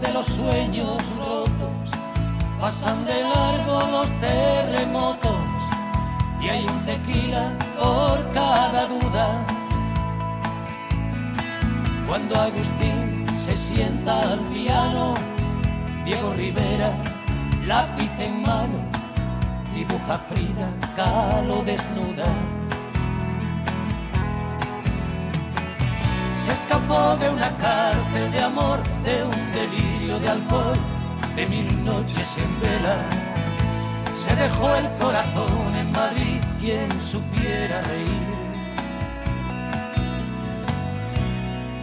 De los sueños rotos. Pasan de largo los terremotos y hay un tequila por cada duda. Cuando Agustín se sienta al piano, Diego Rivera, lápiz en mano, dibuja Frida Kahlo desnuda. Se escapó de una cárcel de amor, de un delirio de alcohol, de mil noches en vela. Se dejó el corazón en Madrid, quien supiera reír.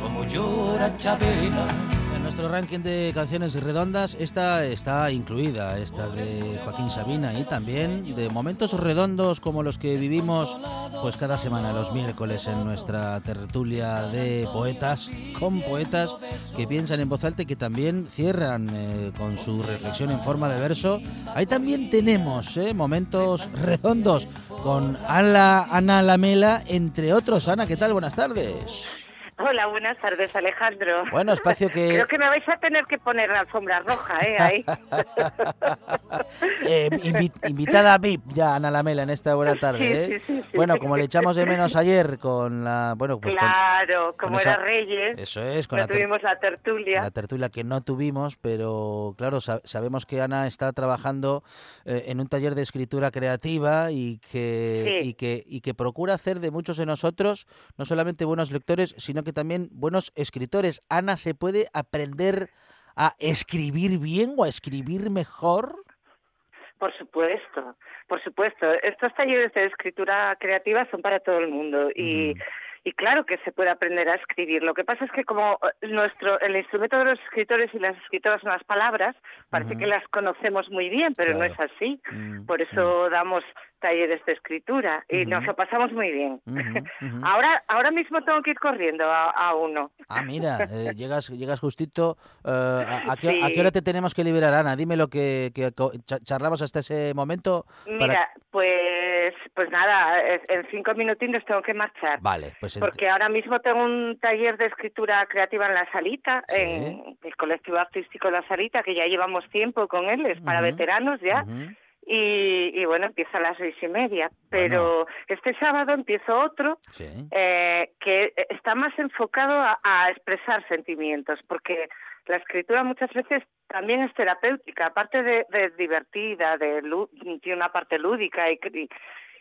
Como llora Chabela. Nuestro ranking de canciones redondas, esta está incluida, esta de Joaquín Sabina y también de momentos redondos como los que vivimos pues cada semana los miércoles en nuestra tertulia de poetas con poetas que piensan en voz alta y que también cierran eh, con su reflexión en forma de verso. Ahí también tenemos eh, momentos redondos con Ana Lamela, entre otros. Ana, ¿qué tal? Buenas tardes. Hola, buenas tardes, Alejandro. Bueno, espacio que... Creo que me vais a tener que poner la alfombra roja, ¿eh? Ahí. eh, invi invitada VIP ya, Ana Lamela, en esta buena tarde, ¿eh? Sí, sí, sí, bueno, como le echamos de menos ayer con la... Bueno, pues claro, con, como con era esa, Reyes. Eso es, con no la tuvimos la tertulia. La tertulia que no tuvimos, pero claro, sa sabemos que Ana está trabajando eh, en un taller de escritura creativa y que, Sí. y, que, y que procura hacer de muchos de nosotros no solamente buenos lectores, sino que también buenos escritores. Ana, ¿se puede aprender a escribir bien o a escribir mejor? Por supuesto, por supuesto. Estos talleres de escritura creativa son para todo el mundo y. y claro que se puede aprender a escribir. Lo que pasa es que como eh, nuestro el instrumento de los escritores y las escritoras son las palabras, parece que las conocemos muy bien, pero no es así. Mm, Por eso damos talleres de escritura y nos lo pasamos muy bien. Ahora, ahora mismo tengo que ir corriendo a, a uno. Ah, mira, eh, llegas, llegas justito. eh, a, a qué, a qué hora te tenemos que liberar, Ana? Dime lo que, que charlamos hasta ese momento. para- Mira, pues, pues nada, es- en cinco minutines tengo que marchar. Vale, pues Porque ahora mismo tengo un taller de escritura creativa en La Salita, Sí. en el colectivo artístico La Salita, que ya llevamos tiempo con él, es para veteranos ya. Y, y bueno, empieza a las seis y media. Pero este sábado empiezo otro Sí. eh, que está más enfocado a, a expresar sentimientos, porque la escritura muchas veces también es terapéutica, aparte de, de divertida, de tiene una parte lúdica y, y,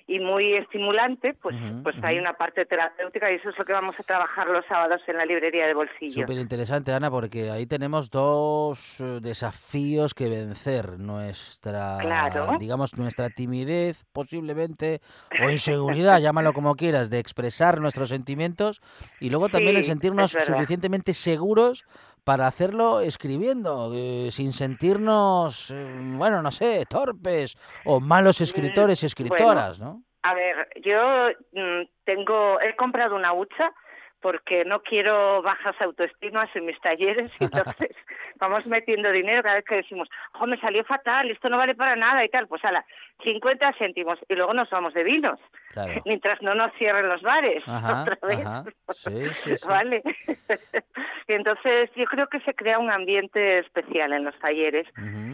y muy estimulante, pues, pues hay una parte terapéutica y eso es lo que vamos a trabajar los sábados en la librería de bolsillo. Súper interesante, Ana, porque ahí tenemos dos eh, desafíos que vencer. Nuestra, Claro. digamos, nuestra timidez, posiblemente, o inseguridad, llámalo como quieras, de expresar nuestros sentimientos, y luego también el sentirnos suficientemente seguros para hacerlo escribiendo, eh, sin sentirnos, eh, bueno, no sé, torpes o malos escritores y escritoras, ¿no? A ver, yo mm, tengo, he comprado una hucha porque no quiero bajas autoestimas en mis talleres, entonces vamos metiendo dinero cada vez que decimos, oh, me salió fatal, esto no vale para nada y tal, pues ala, 50 céntimos y luego nos vamos de vinos, Claro. mientras no nos cierren los bares Ajá, otra vez. ajá. Sí, sí, sí. Vale. entonces yo creo que se crea un ambiente especial en los talleres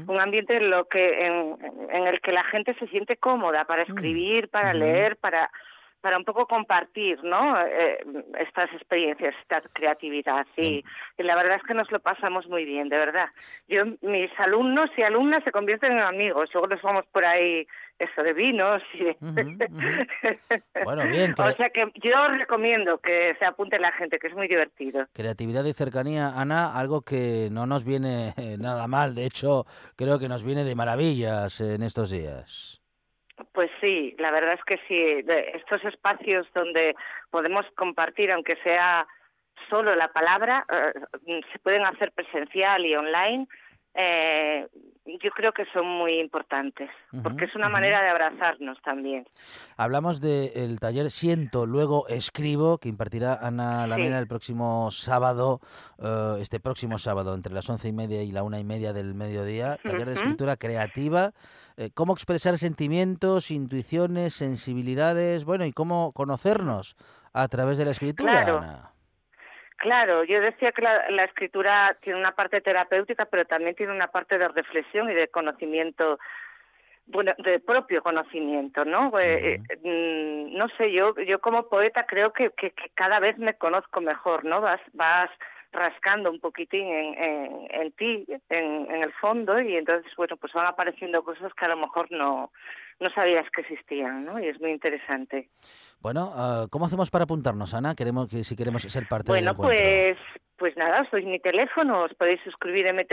un ambiente en lo que en, en el que la gente se siente cómoda para escribir, para leer, para para un poco compartir, ¿no? Eh, estas experiencias, esta creatividad. Y, y, la verdad es que nos lo pasamos muy bien, de verdad. Yo, mis alumnos y alumnas se convierten en amigos. Luego nos vamos por ahí eso de vinos y bueno bien o sea que yo recomiendo que se apunte la gente que es muy divertido creatividad y cercanía Ana algo que no nos viene nada mal de hecho creo que nos viene de maravillas en estos días pues sí, la verdad es que sí. estos espacios donde podemos compartir, aunque sea solo la palabra, eh, se pueden hacer presencial y online. Eh, yo creo que son muy importantes, porque es una manera de abrazarnos también. Hablamos del taller Siento, luego escribo, que impartirá Ana Lamena el próximo sábado, eh, este próximo sábado, entre las once y media y la una y media del mediodía, taller de escritura creativa, eh, cómo expresar sentimientos, intuiciones, sensibilidades, bueno, y cómo conocernos a través de la escritura, Ana. Claro, yo decía que la, escritura tiene una parte terapéutica, pero también tiene una parte de reflexión y de conocimiento, bueno, de propio conocimiento, ¿no? Eh, mm, no sé, yo, yo como poeta creo que, que, cada vez me conozco mejor, ¿no? Vas, vas rascando un poquitín en, en, ti, en, en, el fondo, y entonces, bueno, pues van apareciendo cosas que a lo mejor no, no sabías que existían, ¿no? Y es muy interesante. Bueno, ah, ¿cómo hacemos para apuntarnos, Ana? Queremos que si queremos ser parte bueno, del encuentro. Bueno, pues pues nada, sois mi teléfono, os podéis suscribir en mi,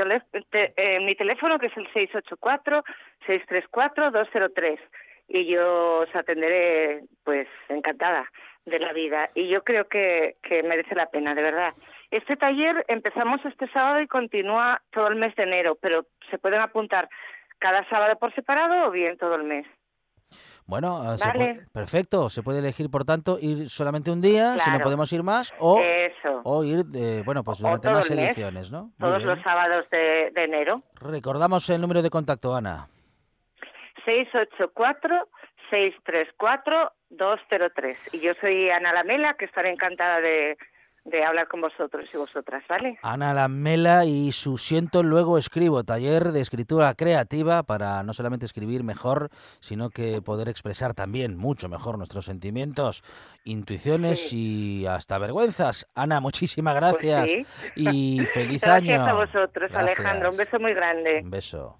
mi teléfono que es el 684-634-203 y yo os atenderé pues encantada de la vida y yo creo que, que merece la pena, de verdad. Este taller empezamos este sábado y continúa todo el mes de enero, pero se pueden apuntar cada sábado por separado o bien todo el mes. Bueno, ah, perfecto. Se puede elegir, por tanto, ir solamente un día, si no podemos ir más, o, o ir, de, bueno, pues durante más ediciones, ¿no? Todos los sábados de, enero. Recordamos el número de contacto, Ana. 684-634-203. Y yo soy Ana Lamela, que estaré encantada de, de hablar con vosotros y vosotras, ¿vale? Ana Lamela y su Siento Luego Escribo, taller de escritura creativa para no solamente escribir mejor, sino que poder expresar también mucho mejor nuestros sentimientos, intuiciones y hasta vergüenzas. Ana, muchísimas pues gracias y feliz año. Gracias a vosotros, Alejandro. Un beso muy grande. Un beso.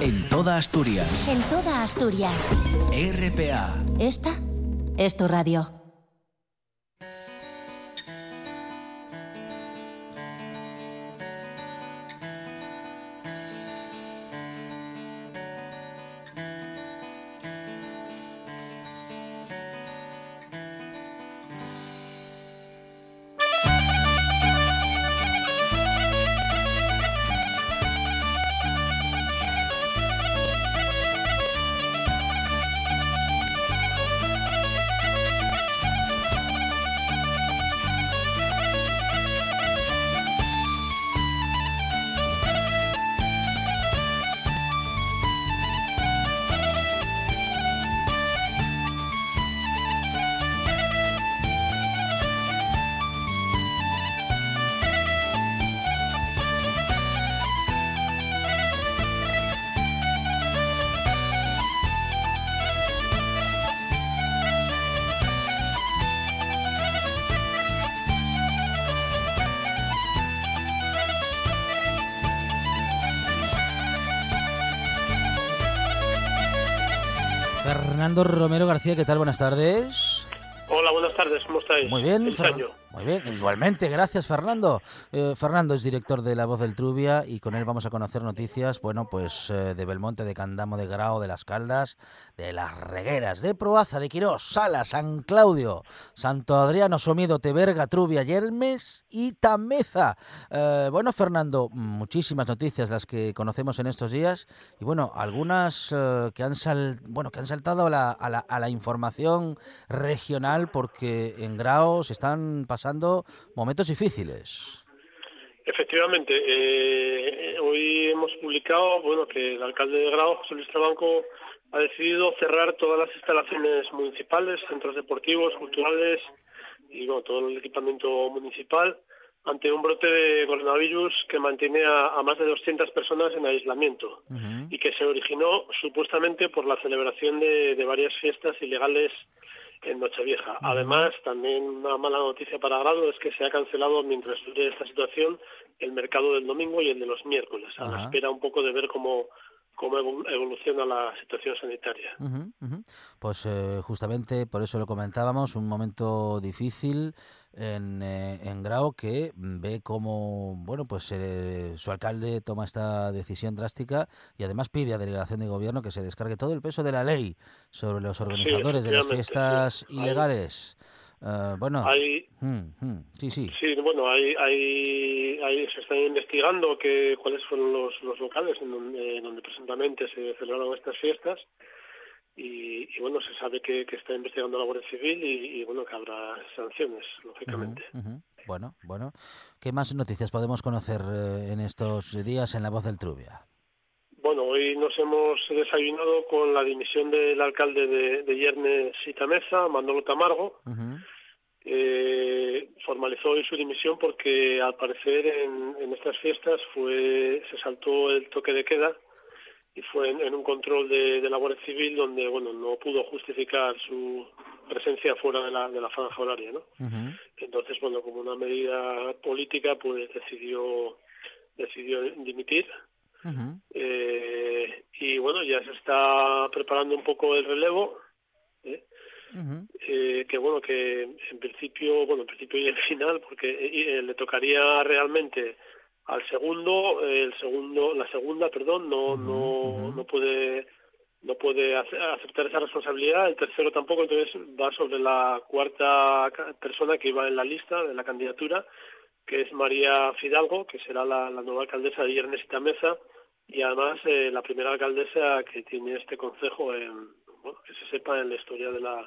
En toda Asturias. En toda Asturias. RPA. Esta es tu radio. Fernando Romero García, ¿qué tal? Buenas tardes. Hola, buenas tardes, ¿cómo estáis? Muy bien, Muy bien, igualmente, gracias Fernando. Eh, Fernando es director de La Voz del Trubia y con él vamos a conocer noticias, bueno, pues eh, de Belmonte, de Candamo, de Grao, de Las Caldas, de Las Regueras, de Proaza, de Quirós, Sala, San Claudio, Santo Adriano, Somido, Teberga, Trubia, Yermes y Tameza. Eh, bueno, Fernando, muchísimas noticias las que conocemos en estos días y bueno, algunas que, han sal, bueno, que han saltado a la, a, la, a la información regional porque en Grao se están pasando pasando momentos difíciles. Efectivamente, eh, hoy hemos publicado bueno que el alcalde de Grado, José Luis Trabanco, ha decidido cerrar todas las instalaciones municipales, centros deportivos, culturales y bueno, todo el equipamiento municipal ante un brote de coronavirus que mantiene a, más de 200 personas en aislamiento y que se originó supuestamente por la celebración de, de varias fiestas ilegales en Nochevieja. Además, también una mala noticia para Grado es que se ha cancelado mientras dure esta situación el mercado del domingo y el de los miércoles, a la espera un poco de ver cómo cómo evoluciona la situación sanitaria. Pues eh, justamente por eso lo comentábamos, un momento difícil en, eh, en Grau que ve cómo bueno pues eh, su alcalde toma esta decisión drástica y además pide a delegación de gobierno que se descargue todo el peso de la ley sobre los organizadores de las fiestas ilegales. Eh, bueno, mm, mm, sí, sí. Sí, bueno, hay, hay, se está investigando que cuáles fueron los, los locales en donde, donde presuntamente se celebraron estas fiestas y, bueno, se sabe que, está investigando la Guardia Civil y, bueno, que habrá sanciones, lógicamente. Bueno, bueno. ¿Qué más noticias podemos conocer eh, en estos días en La Voz del Trubia? Hoy nos hemos desayunado con la dimisión del alcalde de, de Yernes y Tameza, Manolo Tamargo. Eh, formalizó hoy su dimisión porque al parecer en, en estas fiestas fue se saltó el toque de queda y fue en, un control de, la Guardia Civil donde bueno no pudo justificar su presencia fuera de la, de la franja horaria no entonces bueno como una medida política pues decidió decidió dimitir eh, y bueno ya se está preparando un poco el relevo ¿eh? eh, que bueno que en principio bueno en principio y en final porque le tocaría realmente al segundo el segundo la segunda perdón no no no puede no puede aceptar esa responsabilidad. El tercero tampoco entonces va sobre la cuarta persona que iba en la lista de la candidatura que es María Fidalgo que será la, nueva alcaldesa de Yernesita Mesa y además eh, la primera alcaldesa que tiene este consejo en bueno, que se sepa en la historia de la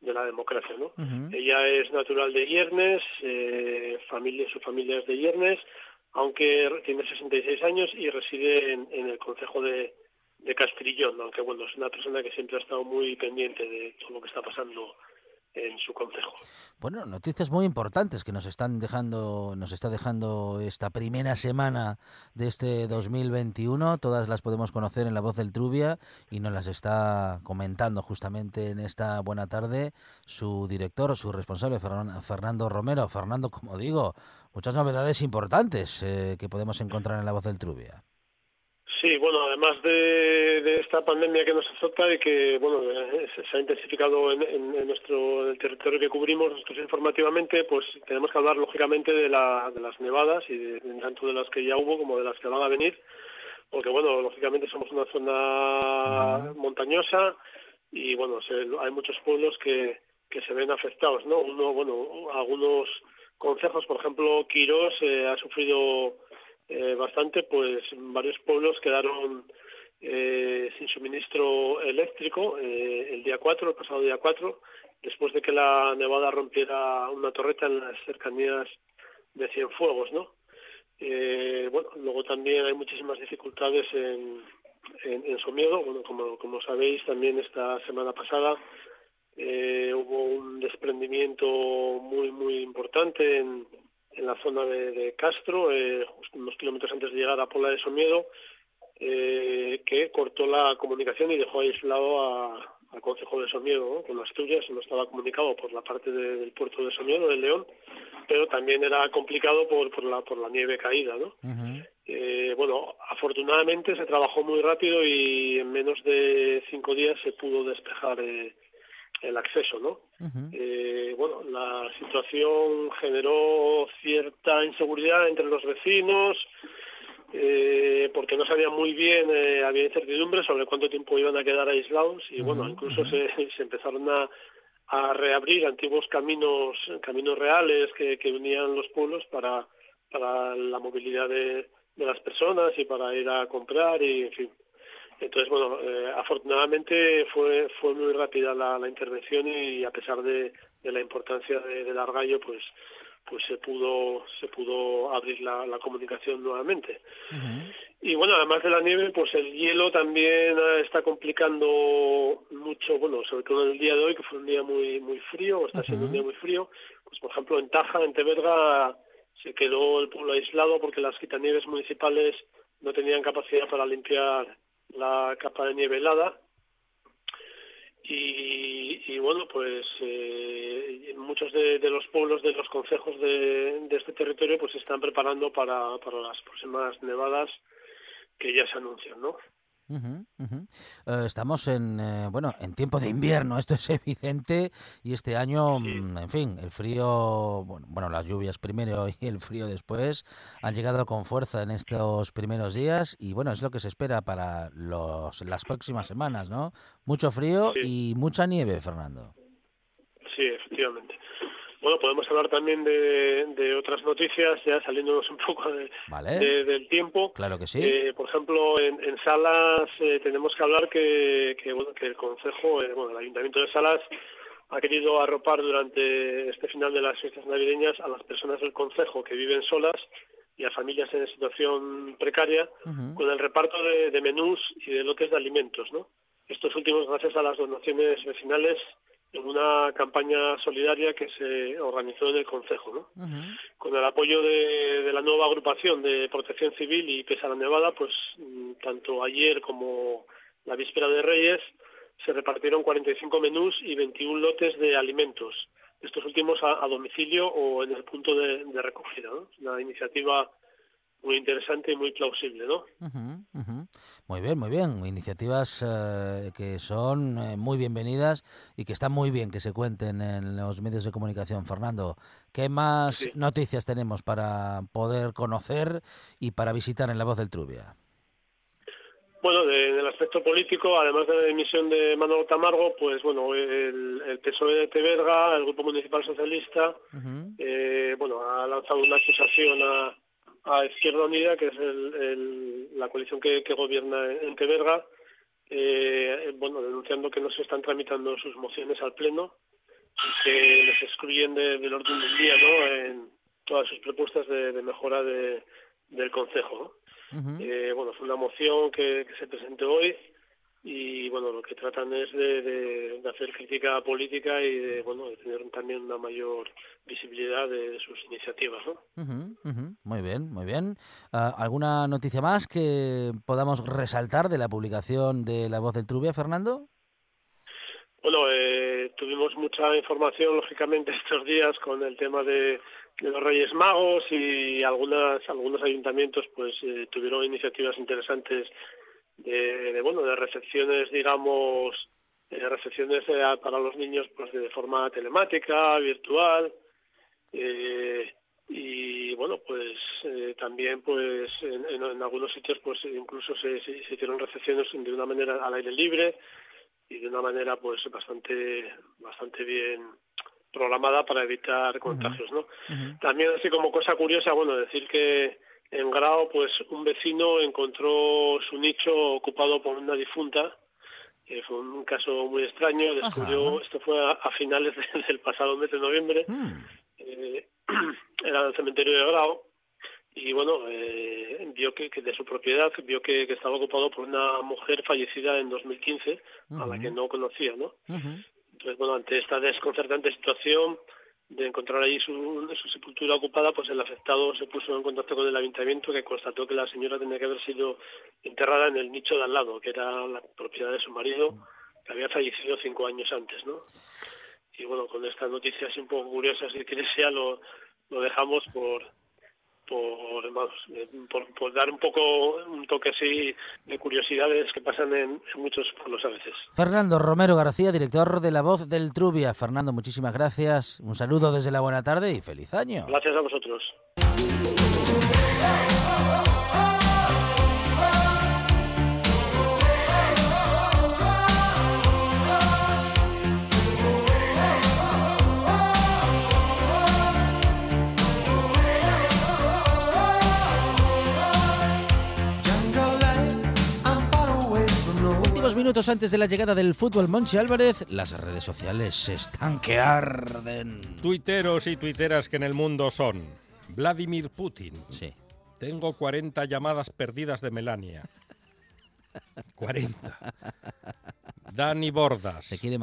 de la democracia no ella es natural de Yernes eh, familia su familia es de Yernes aunque tiene 66 años y reside en, el Consejo de, de Castrillón, aunque bueno, es una persona que siempre ha estado muy pendiente de todo lo que está pasando en su consejo. Bueno, noticias muy importantes que nos están dejando, nos está dejando esta primera semana de este 2021. Todas las podemos conocer en la voz del Trubia y nos las está comentando justamente en esta buena tarde su director, su responsable, Fernando Romero. Fernando, como digo, muchas novedades importantes eh, que podemos encontrar en la voz del Trubia. Sí, bueno, además de, esta pandemia que nos azota y que, bueno, eh, se, ha intensificado en, nuestro territorio que cubrimos nosotros informativamente, pues tenemos que hablar lógicamente de, la, de las nevadas y de, tanto de las que ya hubo como de las que van a venir, porque, bueno, lógicamente somos una zona montañosa y, bueno, hay muchos pueblos que, que se ven afectados, ¿no? Uno, bueno, algunos consejos, por ejemplo, Quirós eh, ha sufrido eh, bastante, pues varios pueblos quedaron eh, sin suministro eléctrico eh, el día 4, el pasado día 4, después de que la nevada rompiera una torreta en las cercanías de Cienfuegos, ¿no? bueno, luego también hay muchísimas dificultades en, en, en Somiedo, bueno, como, como sabéis, también esta semana pasada hubo un desprendimiento muy, muy importante en, en la zona de, Castro, eh, unos kilómetros antes de llegar a Pola de Somiedo, eh, que cortó la comunicación y dejó aislado al Consejo de Somiedo con Asturias, no estaba comunicado por la parte del puerto de Somiedo, del León, pero también era complicado por, por, la, por la nieve caída. ¿no? eh, bueno, afortunadamente se trabajó muy rápido y en menos de cinco días se pudo despejar eh, el acceso, ¿no? eh, bueno, la situación generó cierta inseguridad entre los vecinos, eh, porque no sabían muy bien, eh, había incertidumbre sobre cuánto tiempo iban a quedar aislados y bueno, incluso se, se, empezaron a, a, reabrir antiguos caminos, caminos reales que, que unían los pueblos para, para la movilidad de, de las personas y para ir a comprar y en fin. Entonces, bueno, eh, afortunadamente fue fue muy rápida la, la intervención y, a pesar de, de la importancia de, del argallo, pues pues se pudo se pudo abrir la, la comunicación nuevamente. Y bueno, además de la nieve, pues el hielo también está complicando mucho, bueno, sobre todo en el día de hoy, que fue un día muy muy frío, o está siendo un día muy frío, pues por ejemplo en Taja, en Teberga, se quedó el pueblo aislado porque las quitanieves municipales no tenían capacidad para limpiar la capa de nieve helada. Y, y bueno pues eh, muchos de, los pueblos de los consejos de, este territorio pues están preparando para, para las próximas nevadas que ya se anuncian no Uh -huh, uh -huh. Uh, estamos en eh, bueno en tiempo de invierno, esto es evidente y este año, sí. en fin, el frío, bueno, bueno, las lluvias primero y el frío después han llegado con fuerza en estos primeros días y bueno es lo que se espera para los las próximas semanas, ¿no? Mucho frío sí. y mucha nieve, Fernando. Bueno, podemos hablar también de, de otras noticias, ya saliéndonos un poco de, vale. de, del tiempo. Claro que sí. Eh, por ejemplo, en, en Salas eh, tenemos que hablar que, que, bueno, que el Consejo, eh, bueno, el Ayuntamiento de Salas ha querido arropar durante este final de las fiestas navideñas a las personas del Consejo que viven solas y a familias en situación precaria uh -huh. con el reparto de, de menús y de lotes de alimentos, ¿no? Estos últimos gracias a las donaciones vecinales en una campaña solidaria que se organizó en el Consejo, ¿no? Uh -huh. Con el apoyo de, de, la nueva agrupación de Protección Civil y Pesa la Nevada, pues mm, tanto ayer como la víspera de Reyes se repartieron 45 menús y 21 lotes de alimentos, estos últimos a, a domicilio o en el punto de, de recogida, ¿no? Una iniciativa muy interesante y muy plausible, ¿no? Uh -huh, uh -huh. Muy bien, muy bien. Iniciativas eh, que son eh, muy bienvenidas y que está muy bien que se cuenten en los medios de comunicación. Fernando, ¿qué más sí. noticias tenemos para poder conocer y para visitar en La Voz del Trubia? Bueno, de, del aspecto político, además de la dimisión de Manolo Tamargo, pues bueno, el, el PSOE de Teberga, el Grupo Municipal Socialista, uh -huh. eh, bueno, ha lanzado una acusación a a Izquierda Unida, que es el, el, la coalición que, que gobierna en Teberga, eh, bueno, denunciando que no se están tramitando sus mociones al Pleno y que les excluyen de, del orden del día, ¿no? En todas sus propuestas de, de mejora de, del Consejo, ¿no? Uh -huh. eh, bueno, fue una moción que, que se presentó hoy y bueno lo que tratan es de, de, de, hacer crítica política y de bueno de tener también una mayor visibilidad de, de sus iniciativas ¿no? Uh -huh, uh -huh. muy bien muy bien uh, alguna noticia más que podamos resaltar de la publicación de la voz del Trubia Fernando bueno eh, tuvimos mucha información lógicamente estos días con el tema de, de los Reyes Magos y algunas algunos ayuntamientos pues eh, tuvieron iniciativas interesantes de, de, bueno de recepciones digamos de recepciones eh, para los niños pues de forma telemática virtual eh, y bueno pues eh, también pues en, en, en, algunos sitios pues incluso se, se, se, hicieron recepciones de una manera al aire libre y de una manera pues bastante bastante bien programada para evitar contagios, ¿no? Uh -huh. También así como cosa curiosa, bueno, decir que en Grao, pues un vecino encontró su nicho ocupado por una difunta. que fue un caso muy extraño. Descubrió, Ajá. esto fue a, a finales de, del pasado mes de noviembre. Mm. Eh, era el cementerio de Grao. Y bueno, eh, vio que, que, de su propiedad, vio que, que, estaba ocupado por una mujer fallecida en 2015, uh -huh. a la que no conocía, ¿no? Uh -huh. Entonces, bueno, ante esta desconcertante situación, de encontrar allí su, sepultura ocupada, pues el afectado se puso en contacto con el ayuntamiento que constató que la señora tenía que haber sido enterrada en el nicho de al lado, que era la propiedad de su marido, que había fallecido cinco años antes, ¿no? Y bueno, con estas noticias un poco curiosas que sea lo, lo dejamos por por, por, dar un poco un toque así de curiosidades que pasan en, muchos pueblos a veces. Fernando Romero García, director de La Voz del Trubia. Fernando, muchísimas gracias. Un saludo desde la buena tarde y feliz año. Gracias a vosotros. Minutos antes de la llegada del fútbol Monchi Álvarez, las redes sociales están que arden. Tuiteros y tuiteras que en el mundo son Vladimir Putin. Sí. Tengo 40 llamadas perdidas de Melania. 40. Dani Bordas. Se quiere,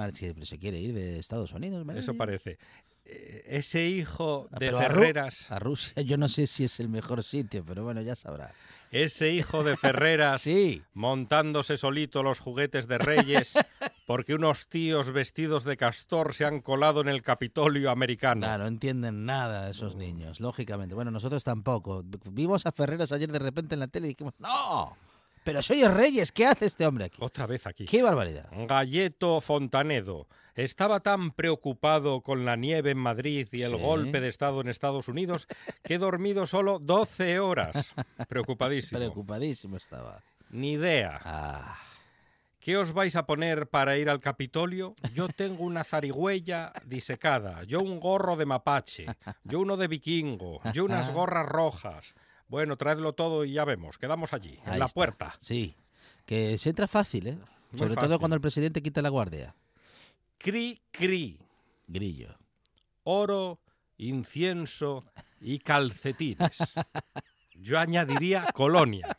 se quiere ir de Estados Unidos, Eso parece. Eh, ese hijo de Ferreras. a Rusia yo no sé si es el mejor sitio, pero bueno, ya sabrá ese hijo de Ferreras sí. montándose solito los juguetes de Reyes porque unos tíos vestidos de castor se han colado en el Capitolio americano. Claro, no entienden nada esos niños, lógicamente. Bueno, nosotros tampoco. Vimos a Ferreras ayer de repente en la tele y dijimos, ¡no! Pero soy el Reyes, ¿qué hace este hombre aquí? Otra vez aquí. ¡Qué barbaridad! Galleto Fontanedo estaba tan preocupado con la nieve en Madrid y el golpe de Estado en Estados Unidos que he dormido solo 12 horas. Preocupadísimo. Preocupadísimo estaba. Ni idea. Ah. ¿Qué os vais a poner para ir al Capitolio? Yo tengo una zarigüeya disecada, yo un gorro de mapache, yo uno de vikingo, yo unas gorras rojas. Bueno, traedlo todo y ya vemos. Quedamos allí, en la puerta. Sí, que se entra fácil, ¿eh? Sobre todo cuando el presidente quita la guardia. Cri, cri. Grillo. Oro, incienso y calcetines. Yo añadiría colonia.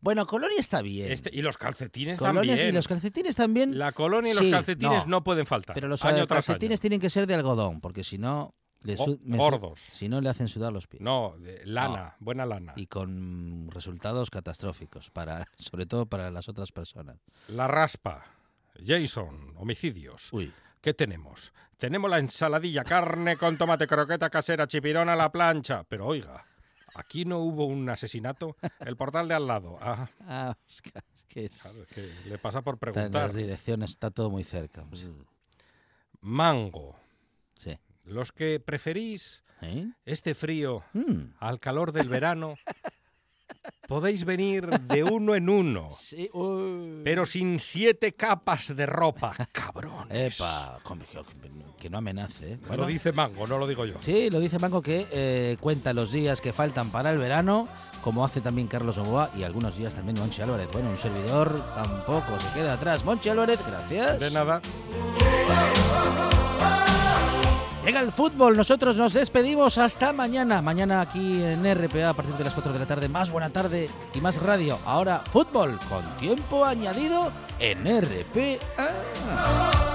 Bueno, colonia está bien. Este, y los calcetines Colonias también. Y los calcetines también. La colonia y los calcetines no. pueden faltar. Pero los calcetines tienen que ser de algodón, porque si no. Le gordos. Si no, le hacen sudar los pies. No, lana, buena lana. Y con resultados catastróficos, para, sobre todo para las otras personas. La raspa. Jason, homicidios. Uy. ¿Qué tenemos? Tenemos la ensaladilla, carne con tomate, croqueta casera, chipirón a la plancha. Pero oiga, ¿aquí no hubo un asesinato? El portal de al lado. Ah, ah que es... que le pasa por preguntar. En las direcciones está todo muy cerca. Mm. Mango. Sí. Los que preferís ¿Eh? este frío mm. al calor del verano Podéis venir de uno en uno. Pero sin siete capas de ropa, cabrón. Epa, que no amenace. ¿eh? Lo dice Mango, no lo digo yo. Sí, lo dice Mango que eh, cuenta los días que faltan para el verano, como hace también Carlos Oboa y algunos días también Monchi Álvarez. Bueno, un servidor tampoco se queda atrás. Monchi Álvarez, gracias. De nada. Llega el fútbol, nosotros nos despedimos hasta mañana. Mañana aquí en RPA a partir de las 4 de la tarde, más buena tarde y más radio. Ahora fútbol con tiempo añadido en RPA.